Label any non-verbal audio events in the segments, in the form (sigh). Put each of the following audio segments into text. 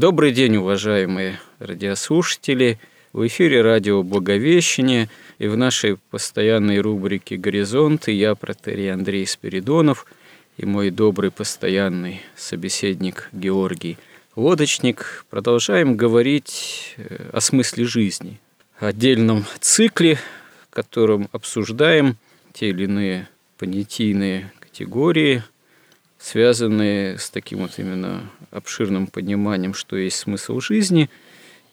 Добрый день, уважаемые радиослушатели. В эфире радио «Благовещение» и в нашей постоянной рубрике «Горизонты» я, протерей Андрей Спиридонов, и мой добрый постоянный собеседник Георгий Лодочник продолжаем говорить э, о смысле жизни, отдельном цикле, в котором обсуждаем те или иные понятийные категории – связанные с таким вот именно обширным пониманием, что есть смысл жизни.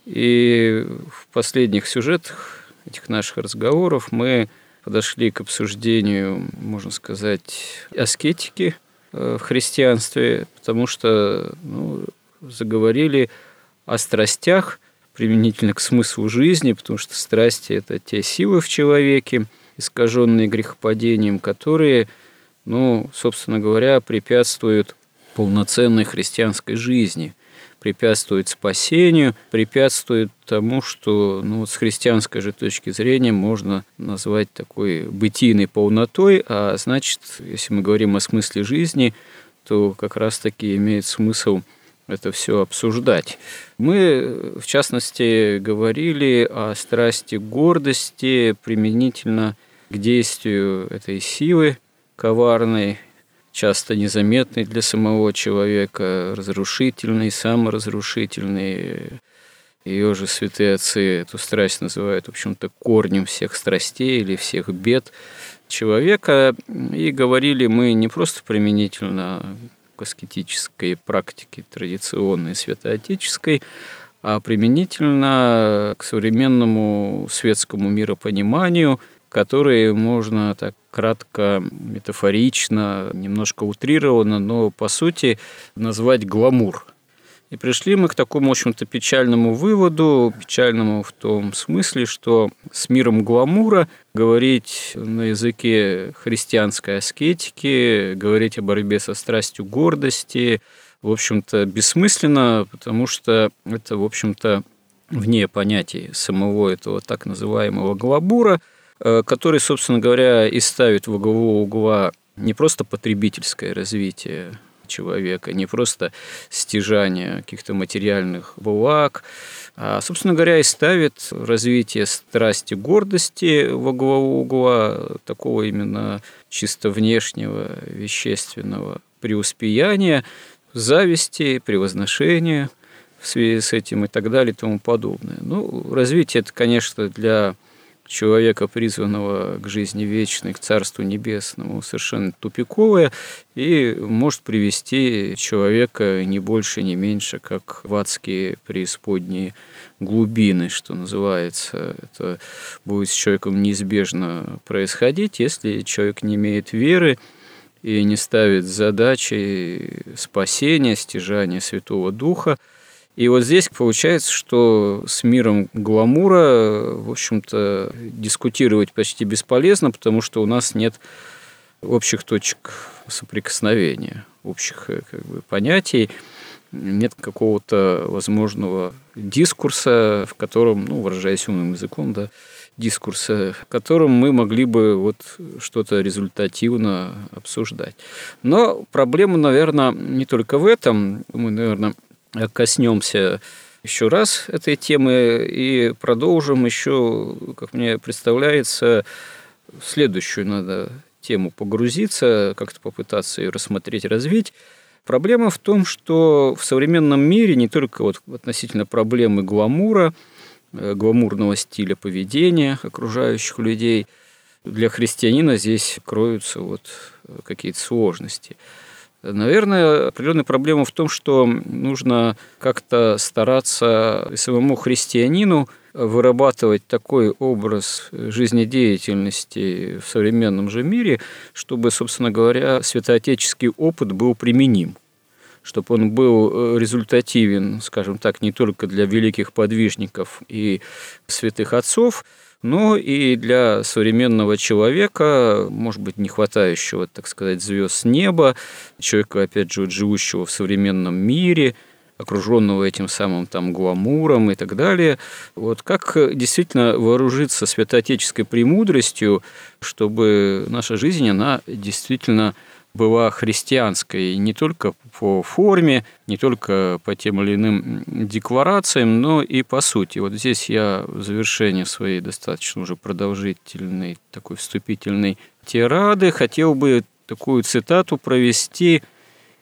И в последних сюжетах этих наших разговоров мы подошли к обсуждению, можно сказать, аскетики э, в христианстве, потому что ну, заговорили о страстях применительно к смыслу жизни, потому что страсти – это те силы в человеке, искаженные грехопадением, которые – ну, собственно говоря, препятствуют полноценной христианской жизни, препятствует спасению, препятствует тому, что ну, вот с христианской же точки зрения можно назвать такой бытийной полнотой, а значит, если мы говорим о смысле жизни, то как раз-таки имеет смысл это все обсуждать. Мы, в частности, говорили о страсти гордости применительно к действию этой силы, коварный, часто незаметный для самого человека, разрушительный, саморазрушительный. Ее же святые отцы эту страсть называют, в общем-то, корнем всех страстей или всех бед человека. И говорили мы не просто применительно к аскетической практике традиционной святоотеческой, а применительно к современному светскому миропониманию – которые можно так кратко, метафорично, немножко утрированно, но по сути назвать гламур. И пришли мы к такому, в общем-то, печальному выводу, печальному в том смысле, что с миром гламура говорить на языке христианской аскетики, говорить о борьбе со страстью гордости, в общем-то, бессмысленно, потому что это, в общем-то, вне понятия самого этого так называемого гламура – который, собственно говоря, и ставит во главу угла не просто потребительское развитие человека, не просто стяжание каких-то материальных благ, а, собственно говоря, и ставит развитие страсти гордости во главу угла, такого именно чисто внешнего, вещественного преуспеяния, зависти, превозношения в связи с этим и так далее и тому подобное. Ну, развитие это, конечно, для человека, призванного к жизни вечной, к Царству Небесному, совершенно тупиковое и может привести человека не больше, не меньше, как в адские преисподние глубины, что называется. Это будет с человеком неизбежно происходить, если человек не имеет веры и не ставит задачи спасения, стяжания Святого Духа – и вот здесь получается, что с миром гламура, в общем-то, дискутировать почти бесполезно, потому что у нас нет общих точек соприкосновения, общих э, как бы, понятий, нет какого-то возможного дискурса, в котором, ну, выражаясь умным языком, да, дискурса, в котором мы могли бы вот что-то результативно обсуждать. Но проблема, наверное, не только в этом. Мы, наверное, коснемся еще раз этой темы и продолжим еще, как мне представляется, следующую надо тему погрузиться, как-то попытаться ее рассмотреть, развить. Проблема в том, что в современном мире не только вот относительно проблемы гламура, э, гламурного стиля поведения окружающих людей, для христианина здесь кроются вот какие-то сложности – Наверное, определенная проблема в том, что нужно как-то стараться самому христианину вырабатывать такой образ жизнедеятельности в современном же мире, чтобы, собственно говоря, святоотеческий опыт был применим чтобы он был результативен, скажем так, не только для великих подвижников и святых отцов, но и для современного человека, может быть, не хватающего, так сказать, звезд с неба, человека, опять же, живущего в современном мире – окруженного этим самым там гламуром и так далее. Вот как действительно вооружиться святоотеческой премудростью, чтобы наша жизнь, она действительно была христианской не только по форме, не только по тем или иным декларациям, но и по сути. Вот здесь я в завершении своей достаточно уже продолжительной такой вступительной тирады хотел бы такую цитату провести –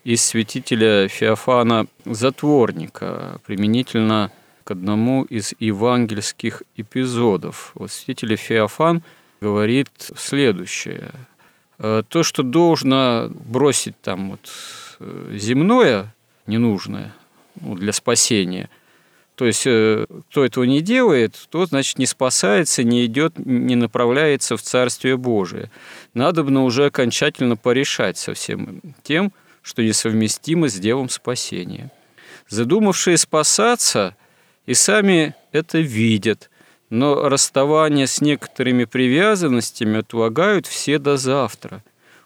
из святителя Феофана Затворника, применительно к одному из евангельских эпизодов. Вот святитель Феофан говорит следующее. «Э, то, что должно бросить там вот э, земное, ненужное ну, для спасения, то есть, э, кто этого не делает, тот, значит, не спасается, не идет, не направляется в Царствие Божие. Надо бы уже окончательно порешать со всем тем, что несовместимо с делом спасения. Задумавшие спасаться и сами это видят, но расставание с некоторыми привязанностями отлагают все до завтра.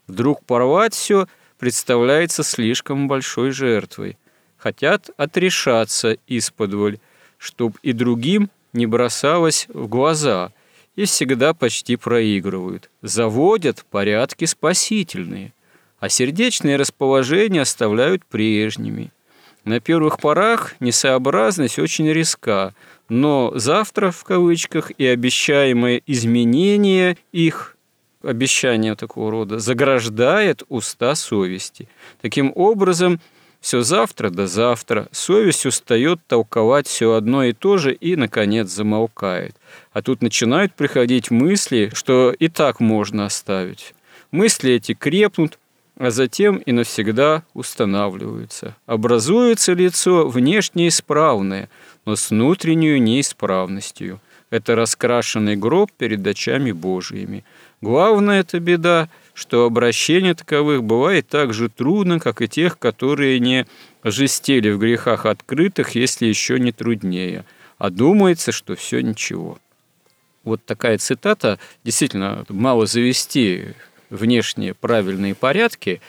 Вдруг порвать все представляется слишком большой жертвой. Хотят отрешаться исподволь, чтоб и другим не бросалось в глаза, и всегда почти проигрывают. Заводят порядки спасительные – а сердечные расположения оставляют прежними. На первых порах несообразность очень риска, но завтра, в кавычках, и обещаемое изменение их, обещание такого рода, заграждает уста совести. Таким образом, все завтра до завтра, совесть устает толковать все одно и то же и, наконец, замолкает. А тут начинают приходить мысли, что и так можно оставить. Мысли эти крепнут, а затем и навсегда устанавливаются. Образуется лицо внешне исправное, но с внутренней неисправностью. Это раскрашенный гроб перед очами Божьими. Главная эта беда, что обращение таковых бывает так же трудно, как и тех, которые не жестели в грехах открытых, если еще не труднее. А думается, что все ничего. Вот такая цитата. Действительно, мало завести внешние правильные порядки,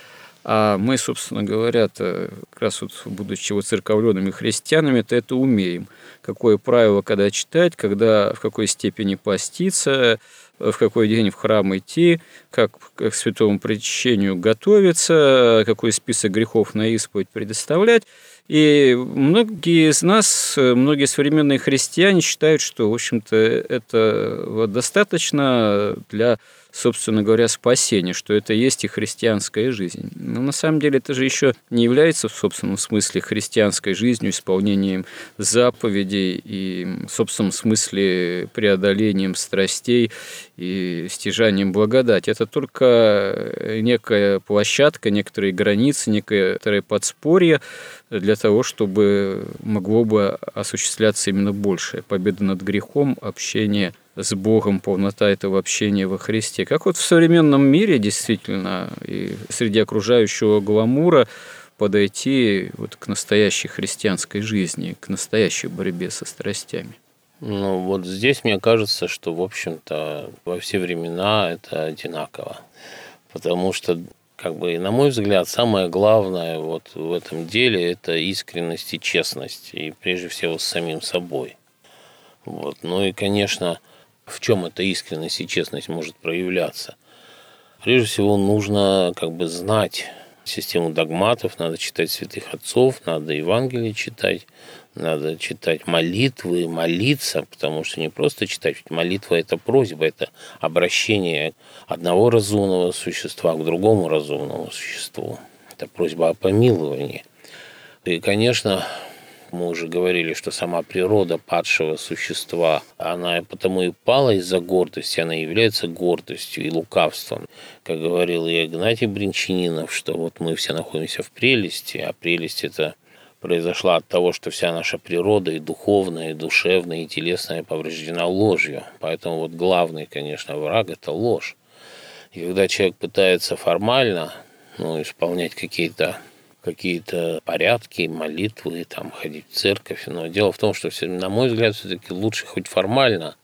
а мы, собственно говоря, как раз вот, будучи воцерковленными христианами, то это умеем. Какое правило, когда читать, когда в какой степени поститься, в какой день в храм идти, как к святому причащению готовиться, какой список грехов на исповедь предоставлять. И многие из нас, многие современные христиане считают, что, в общем-то, это достаточно для собственно говоря, спасение, что это есть и христианская жизнь. Но на самом деле это же еще не является в собственном смысле христианской жизнью, исполнением заповедей и в собственном смысле преодолением страстей и стяжанием благодати. Это только некая площадка, некоторые границы, некоторое подспорье для того, чтобы могло бы осуществляться именно большее. Победа над грехом, общение с Богом, полнота этого общения во Христе. Как вот в современном мире действительно и среди окружающего гламура подойти вот к настоящей христианской жизни, к настоящей борьбе со страстями? Ну, вот здесь мне кажется, что, в общем-то, во все времена это одинаково. Потому что, как бы, на мой взгляд, самое главное вот в этом деле – это искренность и честность, и прежде всего с самим собой. Вот. Ну и, конечно, в чем эта искренность и честность может проявляться. Прежде всего, нужно как бы знать систему догматов, надо читать святых отцов, надо Евангелие читать, надо читать молитвы, молиться, потому что не просто читать, ведь молитва – это просьба, это обращение одного разумного существа к другому разумному существу. Это просьба о помиловании. И, конечно, мы уже говорили, что сама природа падшего существа, она потому и пала из-за гордости, она является гордостью и лукавством. Как говорил и Игнатий Бринчанинов, что вот мы все находимся в прелести, а прелесть это произошла от того, что вся наша природа и духовная, и душевная, и телесная повреждена ложью. Поэтому вот главный, конечно, враг – это ложь. И когда человек пытается формально ну, исполнять какие-то какие-то порядки, молитвы, там, ходить в церковь. Но дело в том, что, на мой взгляд, все-таки лучше хоть формально,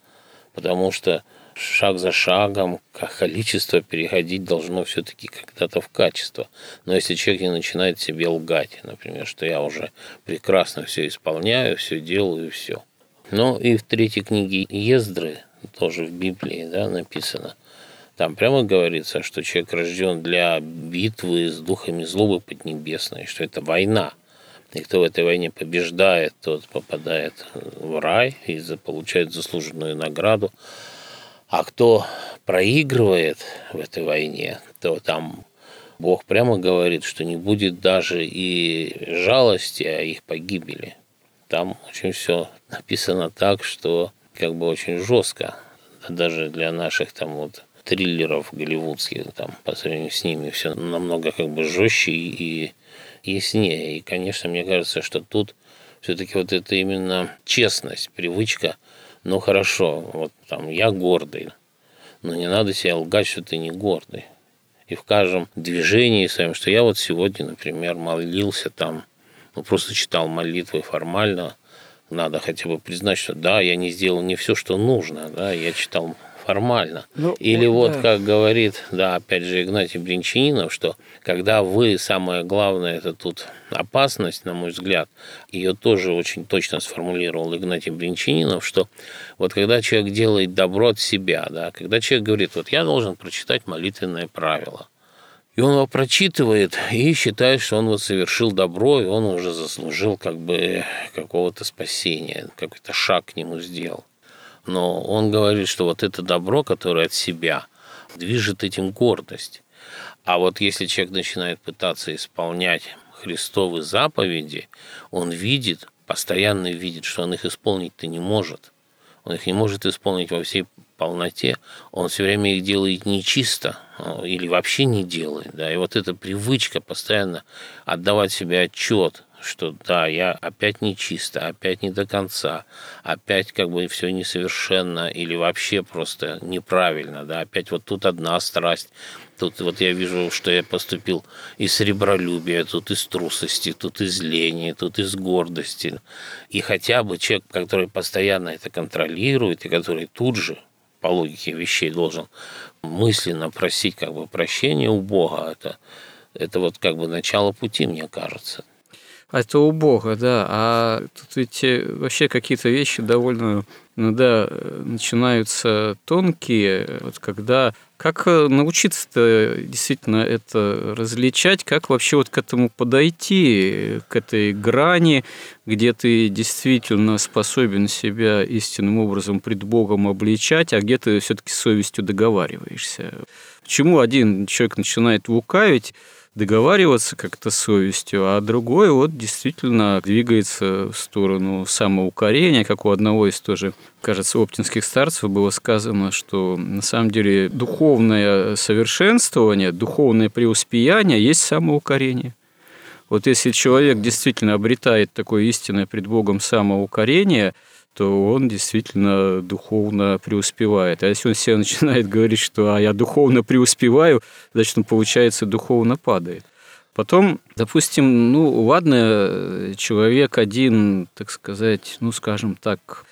потому что шаг за шагом количество переходить должно все-таки когда-то в качество. Но если человек не начинает себе лгать, например, что я уже прекрасно все исполняю, все делаю, все. Ну и в третьей книге Ездры, тоже в Библии да, написано, там прямо говорится, что человек рожден для битвы с духами злобы поднебесной, что это война. И кто в этой войне побеждает, тот попадает в рай и получает заслуженную награду. А кто проигрывает в этой войне, то там Бог прямо говорит, что не будет даже и жалости о их погибели. Там очень все написано так, что как бы очень жестко. Даже для наших там вот триллеров голливудских, там, по сравнению с ними, все намного как бы жестче и яснее. И, конечно, мне кажется, что тут все-таки вот это именно честность, привычка – ну хорошо, вот там я гордый, но не надо себе лгать, что ты не гордый. И в каждом движении своем, что я вот сегодня, например, молился там, ну просто читал молитвы формально, надо хотя бы признать, что да, я не сделал не все, что нужно, да, я читал формально. Ну, Или вот, да. как говорит, да, опять же, Игнатий Бринчанинов, что когда вы, самое главное, это тут опасность, на мой взгляд, ее тоже очень точно сформулировал Игнатий Бринчанинов, что вот когда человек делает добро от себя, да, когда человек говорит, вот я должен прочитать молитвенное правило, и он его прочитывает и считает, что он вот совершил добро, и он уже заслужил как бы какого-то спасения, какой-то шаг к нему сделал но он говорит, что вот это добро, которое от себя, движет этим гордость. А вот если человек начинает пытаться исполнять Христовы заповеди, он видит, постоянно видит, что он их исполнить-то не может. Он их не может исполнить во всей полноте, он все время их делает нечисто а, или вообще не делает. Да? И вот эта привычка постоянно отдавать себе отчет что да, я опять не чисто, опять не до конца, опять как бы все несовершенно или вообще просто неправильно, да, опять вот тут одна страсть, тут вот я вижу, что я поступил из сребролюбия, тут из трусости, тут из лени, тут из гордости. И хотя бы человек, который постоянно это контролирует и который тут же по логике вещей должен мысленно просить как бы прощения у Бога, это, это вот как бы начало пути, мне кажется. А это у Бога, да. А тут ведь э, вообще какие-то вещи довольно иногда э, начинаются тонкие, вот когда как э, научиться-то действительно это различать, как вообще вот к этому подойти, к этой грани, где ты действительно способен себя истинным образом пред Богом обличать, а где ты все-таки совестью договариваешься. Почему один человек начинает лукавить, договариваться как-то совестью, а другой вот действительно двигается в сторону самоукорения, как у одного из тоже, кажется, оптинских старцев было сказано, что на самом деле духовное совершенствование, духовное преуспеяние есть самоукорение. Вот если человек действительно обретает такое истинное пред Богом самоукорение – то он действительно духовно преуспевает. А если он себе (laughs) начинает говорить, что а я духовно преуспеваю, значит, он, получается, духовно падает. Потом, допустим, ну, ладно, человек один, так сказать, ну, скажем так,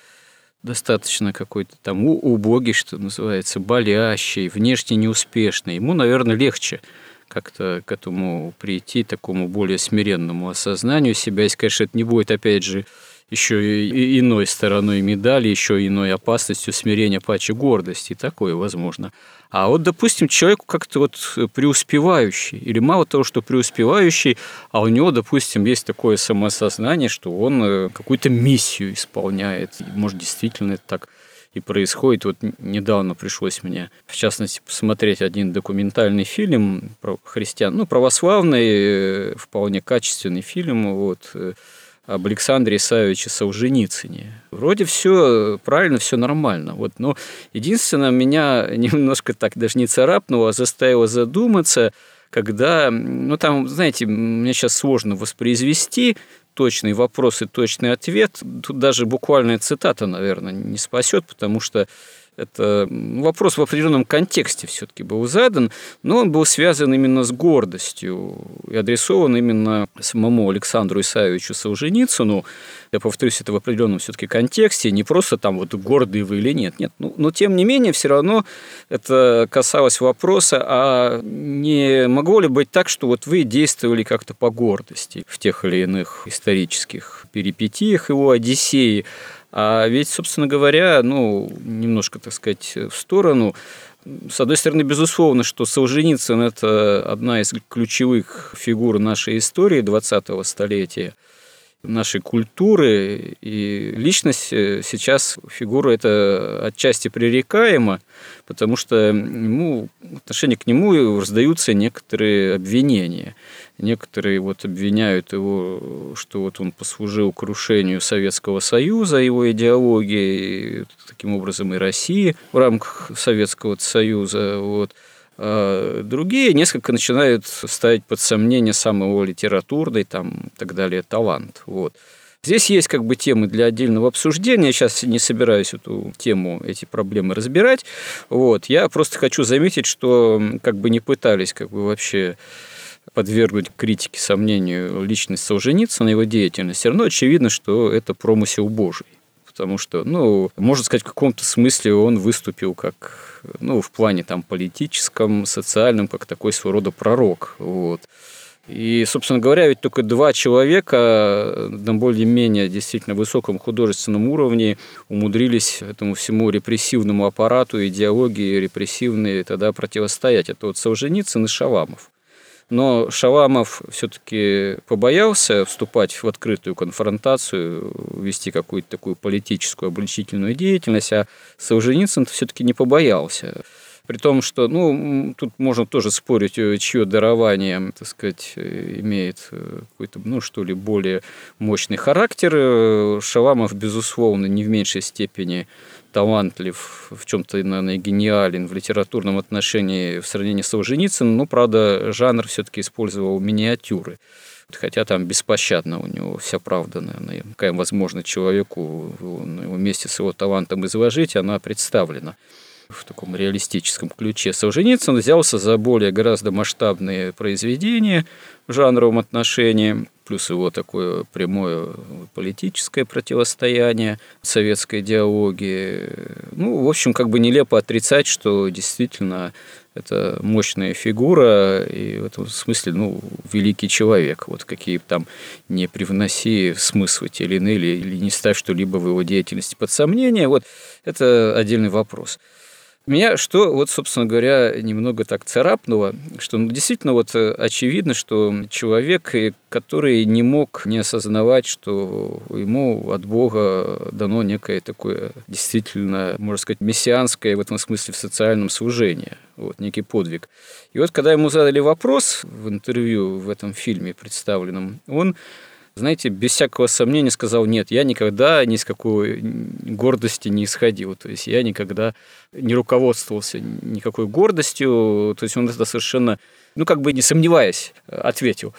достаточно какой-то там убогий, что называется, болящий, внешне неуспешный. Ему, наверное, легче как-то к этому прийти, такому более смиренному осознанию себя. Если, конечно, это не будет, опять же, еще и иной стороной медали, еще иной опасностью смирения паче гордости. Такое возможно. А вот, допустим, человек как-то вот преуспевающий, или мало того, что преуспевающий, а у него, допустим, есть такое самосознание, что он э, какую-то миссию исполняет. может, действительно это так и происходит. Вот недавно пришлось мне, в частности, посмотреть один документальный фильм про христиан, ну, православный, э, вполне качественный фильм, вот, э, об Александре Исаевиче Солженицыне. Вроде все правильно, все нормально. Вот, но единственное, меня (laughs) немножко так даже не царапнуло, а заставило задуматься, когда, ну там, знаете, мне сейчас сложно воспроизвести точный вопрос и точный ответ. Тут даже буквальная цитата, наверное, не спасет, потому что это вопрос в определенном контексте все-таки был задан, но он был связан именно с гордостью и адресован именно самому Александру Исаевичу Солженицыну. Я повторюсь, это в определенном все-таки контексте, не просто там вот гордые вы или нет. Нет, ну, но тем не менее, все равно это касалось вопроса, а не могло ли быть так, что вот вы действовали как-то по гордости в тех или иных исторических перипетиях его Одиссеи, а ведь, собственно говоря, ну, немножко, так сказать, в сторону, с одной стороны, безусловно, что Солженицын – это одна из ключевых фигур нашей истории 20-го столетия – нашей культуры, и личность э, сейчас, фигура это отчасти пререкаема, потому что ему, в отношении к нему раздаются некоторые обвинения. Некоторые вот обвиняют его, что вот он послужил крушению Советского Союза, его идеологии, таким образом и России в рамках Советского Союза. Вот. А другие несколько начинают ставить под сомнение самого литературный там, и так далее талант. Вот. Здесь есть как бы темы для отдельного обсуждения. Я сейчас не собираюсь эту тему, эти проблемы разбирать. Вот. Я просто хочу заметить, что как бы не пытались как бы вообще подвергнуть критике, сомнению личность Солженицына, его деятельность, все равно очевидно, что это промысел Божий. Потому что, ну, можно сказать, в каком-то смысле он выступил как ну, в плане там политическом, социальном, как такой своего рода пророк. Вот. И, собственно говоря, ведь только два человека на более-менее действительно высоком художественном уровне умудрились этому всему репрессивному аппарату, идеологии репрессивной тогда противостоять. Это вот Солженицын и Шаламов. Но Шаламов все-таки побоялся вступать в открытую конфронтацию, вести какую-то такую политическую обличительную деятельность, а Солженицын все-таки не побоялся. При том, что, ну, тут можно тоже спорить, э, чье дарование, так сказать, э, имеет э, какой-то, ну, что ли, более мощный характер. Шаламов, безусловно, не в меньшей степени талантлив, в чем-то, наверное, гениален в литературном отношении в сравнении с Солженицыным, но, правда, жанр все-таки использовал миниатюры. Хотя там беспощадно у него вся правда, наверное, какая возможно человеку вместе с его талантом изложить, она представлена в таком реалистическом ключе. Солженицын взялся за более гораздо масштабные произведения в жанровом отношении, плюс его такое прямое политическое противостояние советской идеологии. Ну, в общем, как бы нелепо отрицать, что действительно это мощная фигура и в этом смысле, ну, великий человек. Вот какие там не привноси смыслы те или иные, или, или не ставь что-либо в его деятельности под сомнение, вот это отдельный вопрос. Меня что, вот, собственно говоря, немного так царапнуло, что ну, действительно вот э, очевидно, что человек, который не мог не осознавать, что ему от Бога дано некое такое действительно, можно сказать, мессианское в этом смысле в социальном служении, вот, некий подвиг. И вот когда ему задали вопрос в интервью в этом фильме представленном, он знаете, без всякого сомнения сказал, нет, я никогда ни с какой гордости не исходил. То есть я никогда не руководствовался никакой гордостью. То есть он это совершенно, ну, как бы не сомневаясь, ответил.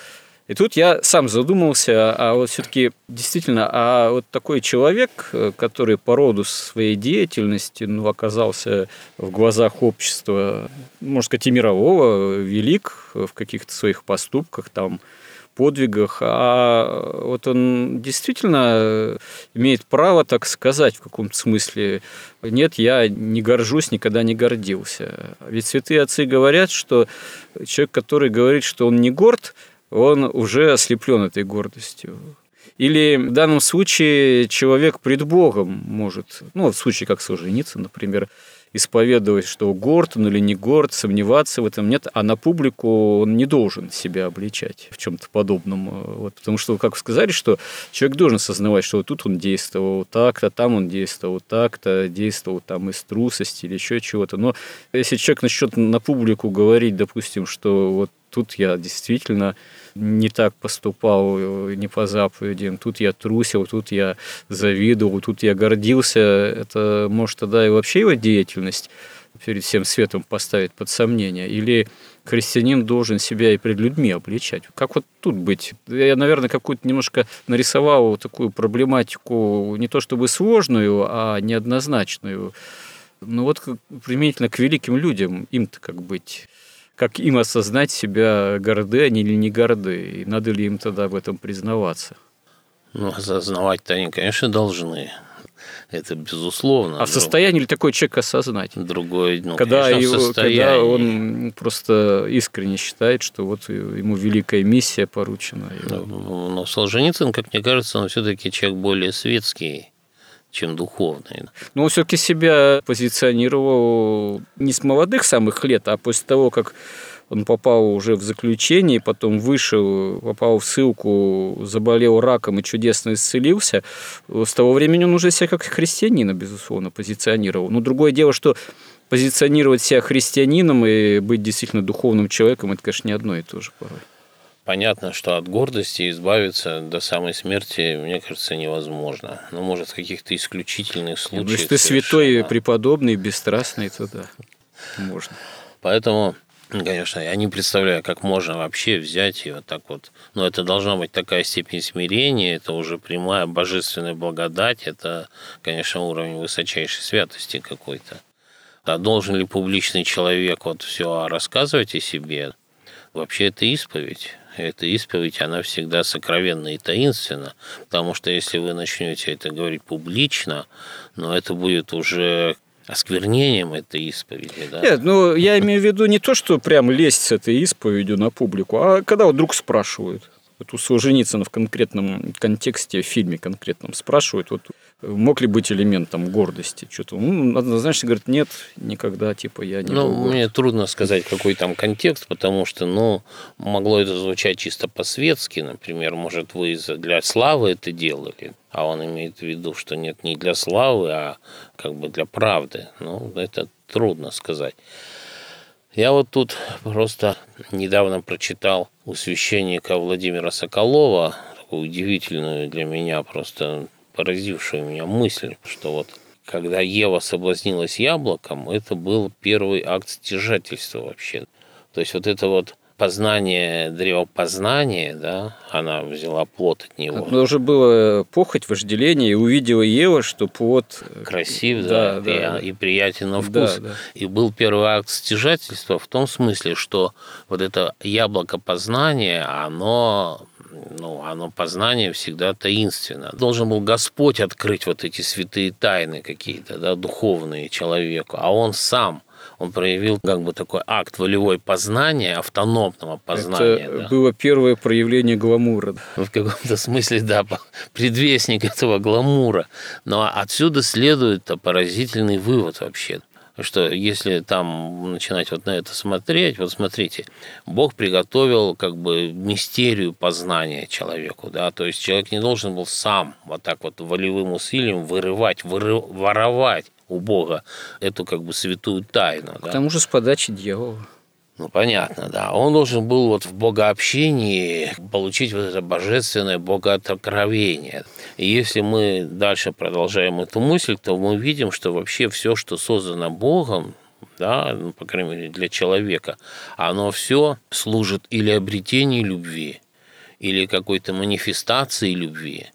И тут я сам задумался, а вот все-таки действительно, а вот такой человек, который по роду своей деятельности ну, оказался в глазах общества, можно сказать, и мирового, велик в каких-то своих поступках, там, подвигах, а вот он действительно имеет право так сказать в каком-то смысле. Нет, я не горжусь, никогда не гордился. Ведь святые отцы говорят, что человек, который говорит, что он не горд, он уже ослеплен этой гордостью. Или в данном случае человек пред Богом может, ну, в случае как Солженицын, например, исповедовать, что горд он или не горд, сомневаться в этом нет, а на публику он не должен себя обличать в чем-то подобном. Вот, потому что, как сказали, что человек должен осознавать, что вот тут он действовал так-то, там он действовал так-то, действовал там из трусости или еще чего-то. Но если человек начнет на публику говорить, допустим, что вот тут я действительно не так поступал, не по заповедям, тут я трусил, тут я завидовал, тут я гордился. Это может тогда и вообще его деятельность перед всем светом поставить под сомнение? Или христианин должен себя и перед людьми обличать? Как вот тут быть? Я, наверное, какую-то немножко нарисовал такую проблематику не то чтобы сложную, а неоднозначную. Ну вот применительно к великим людям, им-то как быть? Как им осознать себя, горды они или не горды, и надо ли им тогда в этом признаваться? Ну, осознавать-то они, конечно, должны. Это безусловно. А в состоянии ли такой человек осознать? Другой, ну, когда, конечно, его, когда он просто искренне считает, что вот ему великая миссия поручена. Но, но Солженицын, как мне кажется, он все-таки человек более светский чем духовный. Но он все-таки себя позиционировал не с молодых самых лет, а после того, как он попал уже в заключение, потом вышел, попал в ссылку, заболел раком и чудесно исцелился. С того времени он уже себя как христианина, безусловно, позиционировал. Но другое дело, что позиционировать себя христианином и быть действительно духовным человеком, это, конечно, не одно и то же порой. Понятно, что от гордости избавиться до самой смерти, мне кажется, невозможно. Ну, может, в каких-то исключительных случаях. Ну, если ты святой, преподобный, бесстрастный, то да, можно. Поэтому, конечно, я не представляю, как можно вообще взять и вот так вот. Но это должна быть такая степень смирения, это уже прямая божественная благодать, это, конечно, уровень высочайшей святости какой-то. А должен ли публичный человек вот все рассказывать о себе? Вообще это исповедь эта исповедь, она всегда сокровенна и таинственна, потому что если вы начнете это говорить публично, но это будет уже осквернением этой исповеди. Да? Нет, ну я имею в виду не то, что прям лезть с этой исповедью на публику, а когда вот вдруг спрашивают. Вот у Солженицына в конкретном контексте, в фильме конкретном спрашивают, вот мог ли быть элементом гордости? Что-то, ну, однозначно говорит, нет, никогда, типа, я не Ну, был мне трудно сказать, какой там контекст, потому что, ну, могло это звучать чисто по-светски, например, может, вы для славы это делали, а он имеет в виду, что нет, не для славы, а как бы для правды. Ну, это трудно сказать. Я вот тут просто недавно прочитал у священника Владимира Соколова такую удивительную для меня просто поразившую меня мысль, что вот когда Ева соблазнилась яблоком, это был первый акт стяжательства вообще. То есть вот это вот познание, древопознание, да, она взяла плод от него. Но уже было похоть, вожделение, и увидела Ева, что плод... Э, Красив, да, да, да, и, и приятен на вкус. Да, да. И был первый акт стяжательства в том смысле, что вот это яблоко познания, оно ну, оно познание всегда таинственно. Должен был Господь открыть вот эти святые тайны какие-то, да, духовные человеку, а он сам он проявил как бы такой акт волевой познания, автономного познания. Это да. было первое проявление гламура. В каком-то смысле, да, предвестник этого гламура. Но отсюда следует поразительный вывод вообще что если там начинать вот на это смотреть, вот смотрите, Бог приготовил как бы мистерию познания человеку, да, то есть человек не должен был сам вот так вот волевым усилием вырывать, выры, воровать у Бога эту как бы святую тайну. К да? тому же с подачи дьявола. Ну, понятно, да. Он должен был вот в богообщении получить вот это божественное богооткровение. И если мы дальше продолжаем эту мысль, то мы видим, что вообще все, что создано Богом, да, ну, по крайней мере, для человека, оно все служит или обретению любви, или какой-то манифестации любви.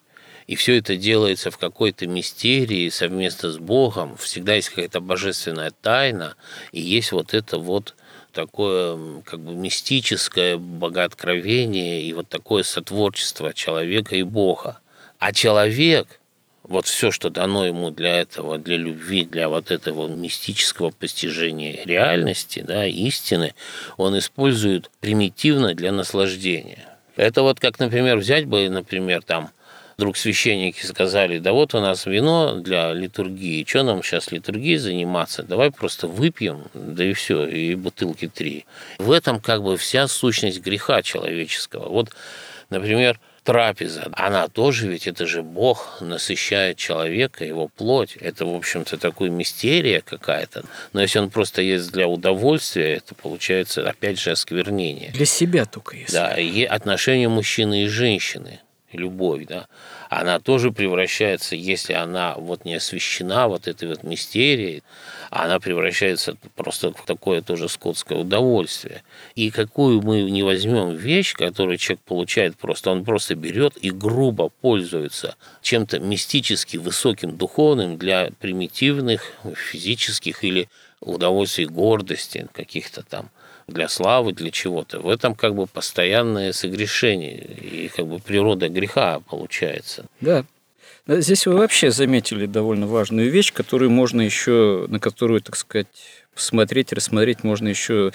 И все это делается в какой-то мистерии совместно с Богом. Всегда есть какая-то божественная тайна, и есть вот это вот такое как бы мистическое богооткровение и вот такое сотворчество человека и Бога. А человек, вот все, что дано ему для этого, для любви, для вот этого мистического постижения реальности, да, истины, он использует примитивно для наслаждения. Это вот как, например, взять бы, например, там, вдруг священники сказали, да вот у нас вино для литургии, что нам сейчас литургией заниматься, давай просто выпьем, да и все, и бутылки три. В этом как бы вся сущность греха человеческого. Вот, например, трапеза, она тоже ведь, это же Бог насыщает человека, его плоть. Это, в общем-то, такая мистерия какая-то. Но если он просто ест для удовольствия, это получается, опять же, осквернение. Для себя только есть. Да, и отношения мужчины и женщины любовь, да, она тоже превращается, если она вот не освещена вот этой вот мистерией, она превращается просто в такое тоже скотское удовольствие. И какую мы не возьмем вещь, которую человек получает просто, он просто берет и грубо пользуется чем-то мистически высоким, духовным для примитивных физических или удовольствий гордости каких-то там для славы, для чего-то. В этом как бы постоянное согрешение и как бы природа греха получается. Да, Здесь вы вообще заметили довольно важную вещь, которую можно еще, на которую, так сказать, посмотреть, рассмотреть можно еще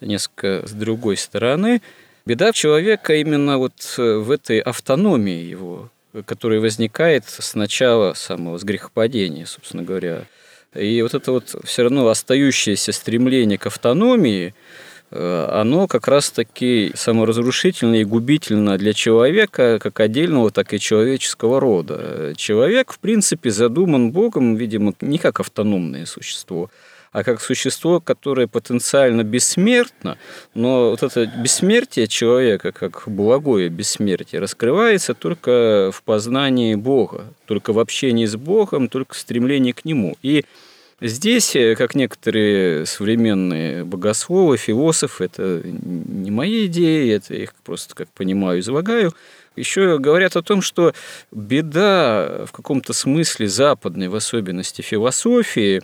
несколько с другой стороны. Беда человека именно вот в этой автономии его, которая возникает с начала самого, с грехопадения, собственно говоря. И вот это вот все равно остающееся стремление к автономии – Э, оно как раз-таки саморазрушительно и губительно для человека, как отдельного, так и человеческого рода. Человек, в принципе, задуман Богом, видимо, не как автономное существо, а как существо, которое потенциально бессмертно, но вот это бессмертие человека, как благое бессмертие, раскрывается только в познании Бога, только в общении с Богом, только в стремлении к Нему. И Здесь, э, как некоторые современные богословы, философы, это не мои идеи, это их просто, как понимаю, излагаю, еще говорят о том, что беда в каком-то смысле западной, в особенности философии,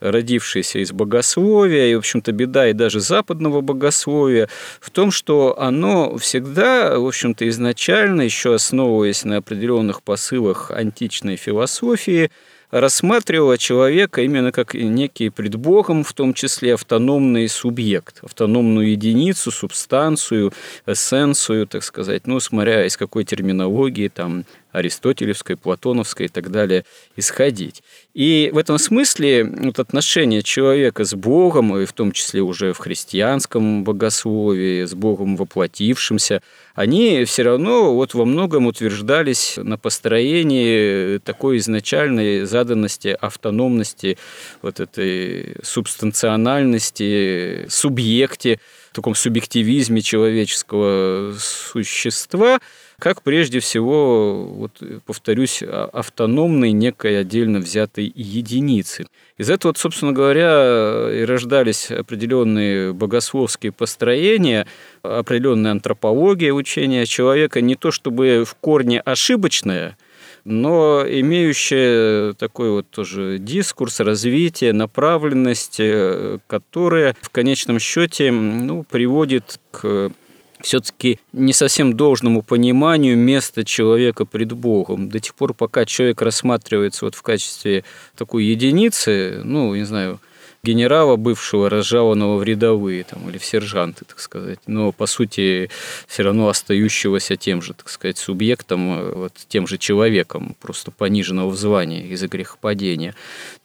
родившейся из богословия, и, в общем-то, беда и даже западного богословия в том, что оно всегда, в общем-то, изначально, еще основываясь на определенных посылах античной философии, рассматривала человека именно как некий пред Богом, в том числе автономный субъект, автономную единицу, субстанцию, эссенцию, так сказать, ну, смотря из какой терминологии, там, аристотелевской, платоновской и так далее исходить. И в этом смысле вот отношение человека с Богом, и в том числе уже в христианском богословии, с Богом воплотившимся, они все равно вот во многом утверждались на построении такой изначальной заданности, автономности, вот этой субстанциональности, субъекте, таком субъективизме человеческого существа – как прежде всего, вот, повторюсь, а, автономной некой отдельно взятой единицы. Из этого, собственно говоря, и рождались определенные богословские построения, определенная антропология учения человека, не то чтобы в корне ошибочная, но имеющая такой вот тоже дискурс, развитие, направленность, э, которая в конечном счете ну, приводит к все-таки не совсем должному пониманию места человека пред Богом. До тех пор, пока человек рассматривается вот в качестве такой единицы, ну, не знаю, генерала бывшего, разжалованного в рядовые там, или в сержанты, так сказать, но по сути все равно остающегося тем же, так сказать, субъектом, вот, тем же человеком, просто пониженного в звании из-за грехопадения,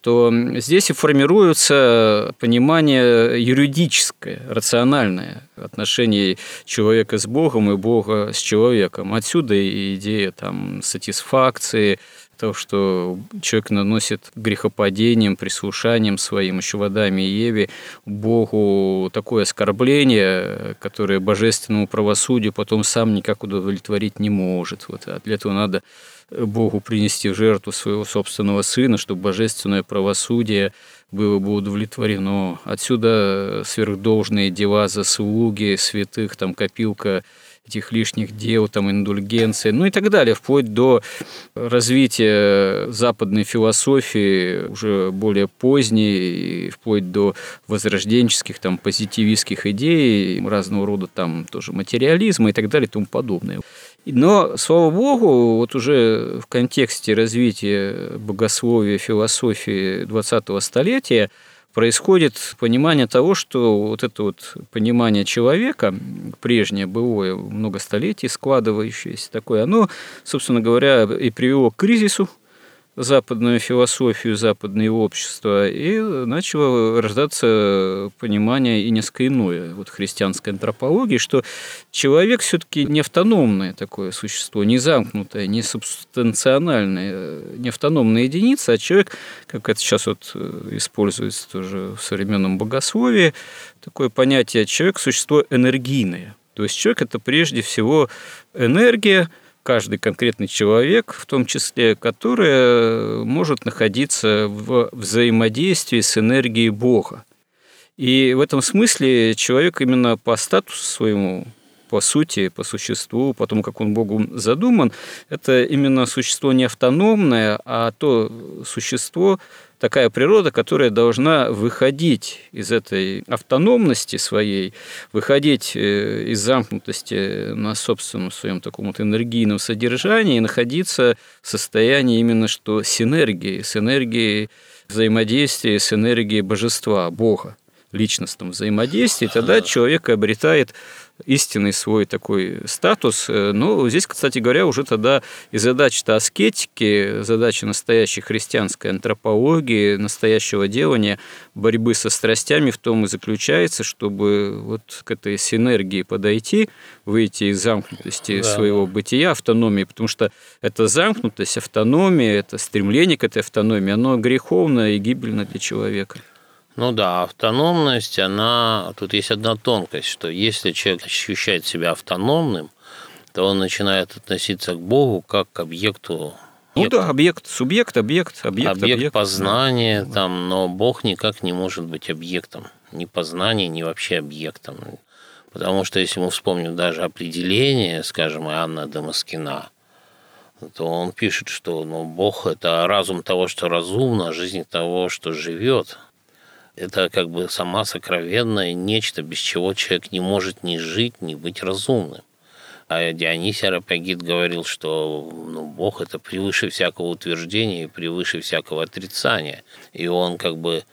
то здесь и формируется понимание юридическое, рациональное отношение человека с Богом и Бога с человеком. Отсюда и идея там, сатисфакции, того, что человек наносит грехопадением, прислушанием своим, еще в Адаме и Еве, Богу такое оскорбление, которое божественному правосудию потом сам никак удовлетворить не может. Вот, а для этого надо Богу принести в жертву своего собственного сына, чтобы божественное правосудие было бы удовлетворено. Отсюда сверхдолжные дела, заслуги святых, там копилка этих лишних дел, там, индульгенции, ну и так далее, вплоть до развития западной философии уже более поздней, вплоть до возрожденческих, там, позитивистских идей, разного рода там тоже материализма и так далее и тому подобное. Но, слава богу, вот уже в контексте развития богословия, философии 20-го столетия – происходит понимание того, что вот это вот понимание человека, прежнее былое, много столетий складывающееся такое, оно, собственно говоря, и привело к кризису западную философию, западное общество, и начало рождаться понимание и несколько иное вот христианской антропологии, что человек все-таки не автономное такое существо, не замкнутое, не субстанциональное, не автономная единица, а человек, как это сейчас вот э, используется тоже в современном богословии, такое понятие человек – существо энергийное. То есть человек – это прежде всего энергия, каждый конкретный человек, в том числе, который может находиться в взаимодействии с энергией Бога. И в этом смысле человек именно по статусу своему, по сути, по существу, по тому, как он Богу задуман, это именно существо не автономное, а то существо, такая природа, которая должна выходить из этой автономности своей, выходить э, из замкнутости на собственном своем таком вот энергийном содержании и находиться в состоянии именно что синергии, с энергией взаимодействия, с энергией божества, Бога личностном взаимодействии, тогда человек обретает истинный свой такой статус. Э, но здесь, кстати говоря, уже тогда и задача-то аскетики, задача настоящей христианской антропологии, настоящего делания, борьбы со страстями в том и заключается, чтобы вот к этой синергии подойти, выйти из замкнутости да. своего бытия, автономии, потому что эта замкнутость, автономия, это стремление к этой автономии, оно греховно и гибельно для человека. Ну да, автономность, она... Тут есть одна тонкость, что если человек ощущает себя автономным, то он начинает относиться к Богу как к объекту ну да, объект, субъект, объект, объект, объект, объект познания, да. там, но Бог никак не может быть объектом, ни познания, ни вообще объектом. Потому что если мы вспомним даже определение, скажем, Анна Дамаскина, то он пишет, что ну, Бог – это разум того, что разумно, жизнь того, что живет – это как бы сама сокровенное нечто, без чего человек не может ни жить, ни быть разумным. А Дионисий Арапагит говорил, что ну, Бог это превыше всякого утверждения и превыше всякого отрицания. И он как бы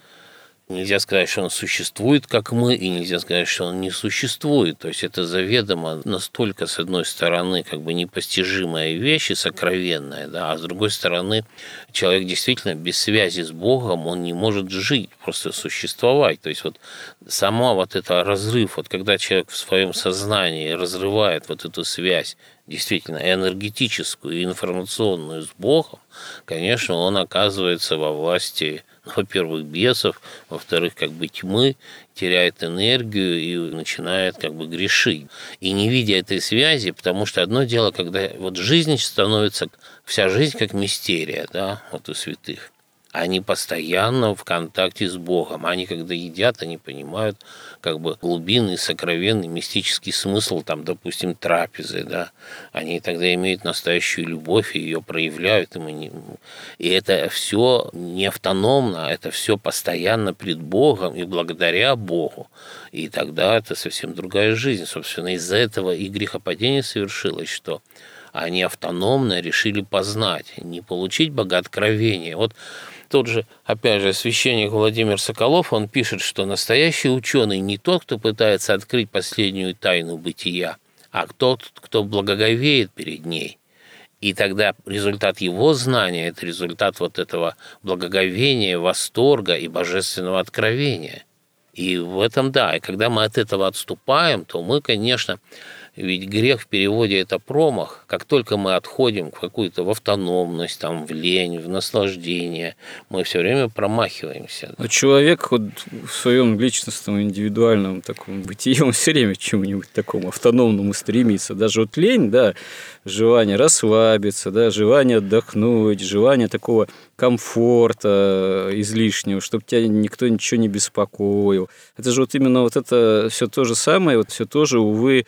Нельзя сказать, что он существует, как мы, и нельзя сказать, что он не существует. То есть это заведомо настолько, с одной стороны, как бы непостижимая вещь и сокровенная, да, а с другой стороны, человек действительно без связи с Богом, он не может жить, просто существовать. То есть вот сама вот это разрыв, вот когда человек в своем сознании разрывает вот эту связь действительно энергетическую и информационную с Богом, конечно, он оказывается во власти во-первых, бесов, во-вторых, как бы тьмы, теряет энергию и начинает как бы грешить. И не видя этой связи, потому что одно дело, когда вот жизнь становится, вся жизнь как мистерия, да, вот у святых они постоянно в контакте с Богом. Они, когда едят, они понимают как бы глубинный, сокровенный, мистический смысл, там, допустим, трапезы, да. Они тогда имеют настоящую любовь и ее проявляют. И, не... и это все не автономно, это все постоянно пред Богом и благодаря Богу. И тогда это совсем другая жизнь. Собственно, из-за этого и грехопадение совершилось, что они автономно решили познать, не получить богооткровение. Вот тот же, опять же, священник Владимир Соколов, он пишет, что настоящий ученый не тот, кто пытается открыть последнюю тайну бытия, а тот, кто благоговеет перед ней. И тогда результат его знания – это результат вот этого благоговения, восторга и божественного откровения. И в этом, да, и когда мы от этого отступаем, то мы, конечно, ведь грех в переводе – это промах. Как только мы отходим в какую-то в автономность, там, в лень, в наслаждение, мы все время промахиваемся. Но человек вот в своем личностном, индивидуальном таком бытии, (laughs) он все время к чему-нибудь такому автономному стремится. Даже вот лень, да, желание расслабиться, да, желание отдохнуть, желание такого комфорта излишнего, чтобы тебя никто ничего не беспокоил. Это же вот именно вот это все то же самое, вот все тоже, увы,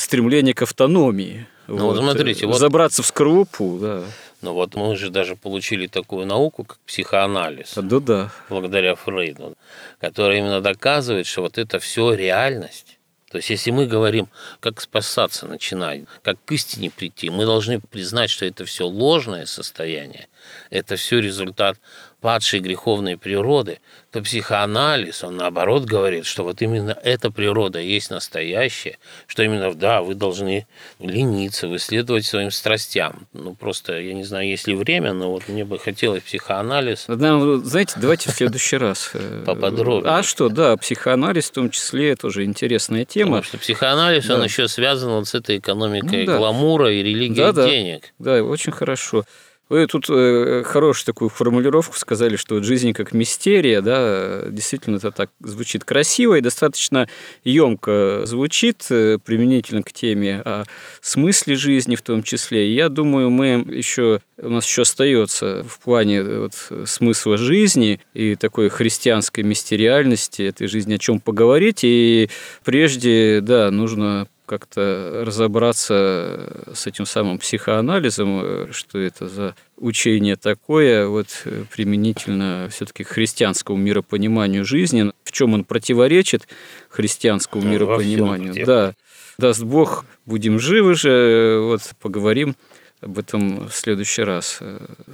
стремление к автономии. Ну, вот, смотрите, вот... Забраться в скорлупу, да. Ну вот мы же даже получили такую науку, как психоанализ. Да, да. Благодаря Фрейду, которая именно доказывает, что вот это все реальность. То есть, если мы говорим, как спасаться начинать, как к истине прийти, мы должны признать, что это все ложное состояние – это все результат падшей греховной природы, то психоанализ, он наоборот говорит, что вот именно эта природа есть настоящая, что именно, да, вы должны лениться, выследовать своим страстям. Ну, просто, я не знаю, есть ли время, но вот мне бы хотелось психоанализ. Да, знаете, давайте в следующий раз. Э, (laughs) Поподробнее. А что, да, психоанализ в том числе тоже интересная тема. Потому что психоанализ, он еще связан вот с этой экономикой ну гламура и религией денег. Да, очень хорошо. Вы тут э, хорошую такую формулировку сказали, что вот жизнь как мистерия, да, действительно это так звучит красиво и достаточно емко звучит э, применительно к теме о смысле жизни в том числе. И я думаю, мы еще у нас еще остается в плане э, вот, смысла жизни и такой христианской мистериальности этой жизни о чем поговорить. И прежде, да, нужно как-то разобраться с этим самым психоанализом, что это за учение такое, вот применительно все-таки к христианскому миропониманию жизни, в чем он противоречит христианскому ну, миропониманию. Да, даст Бог, будем живы же, вот поговорим об этом в следующий раз.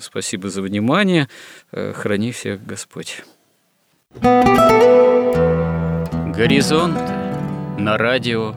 Спасибо за внимание. Храни всех Господь. Горизонт на радио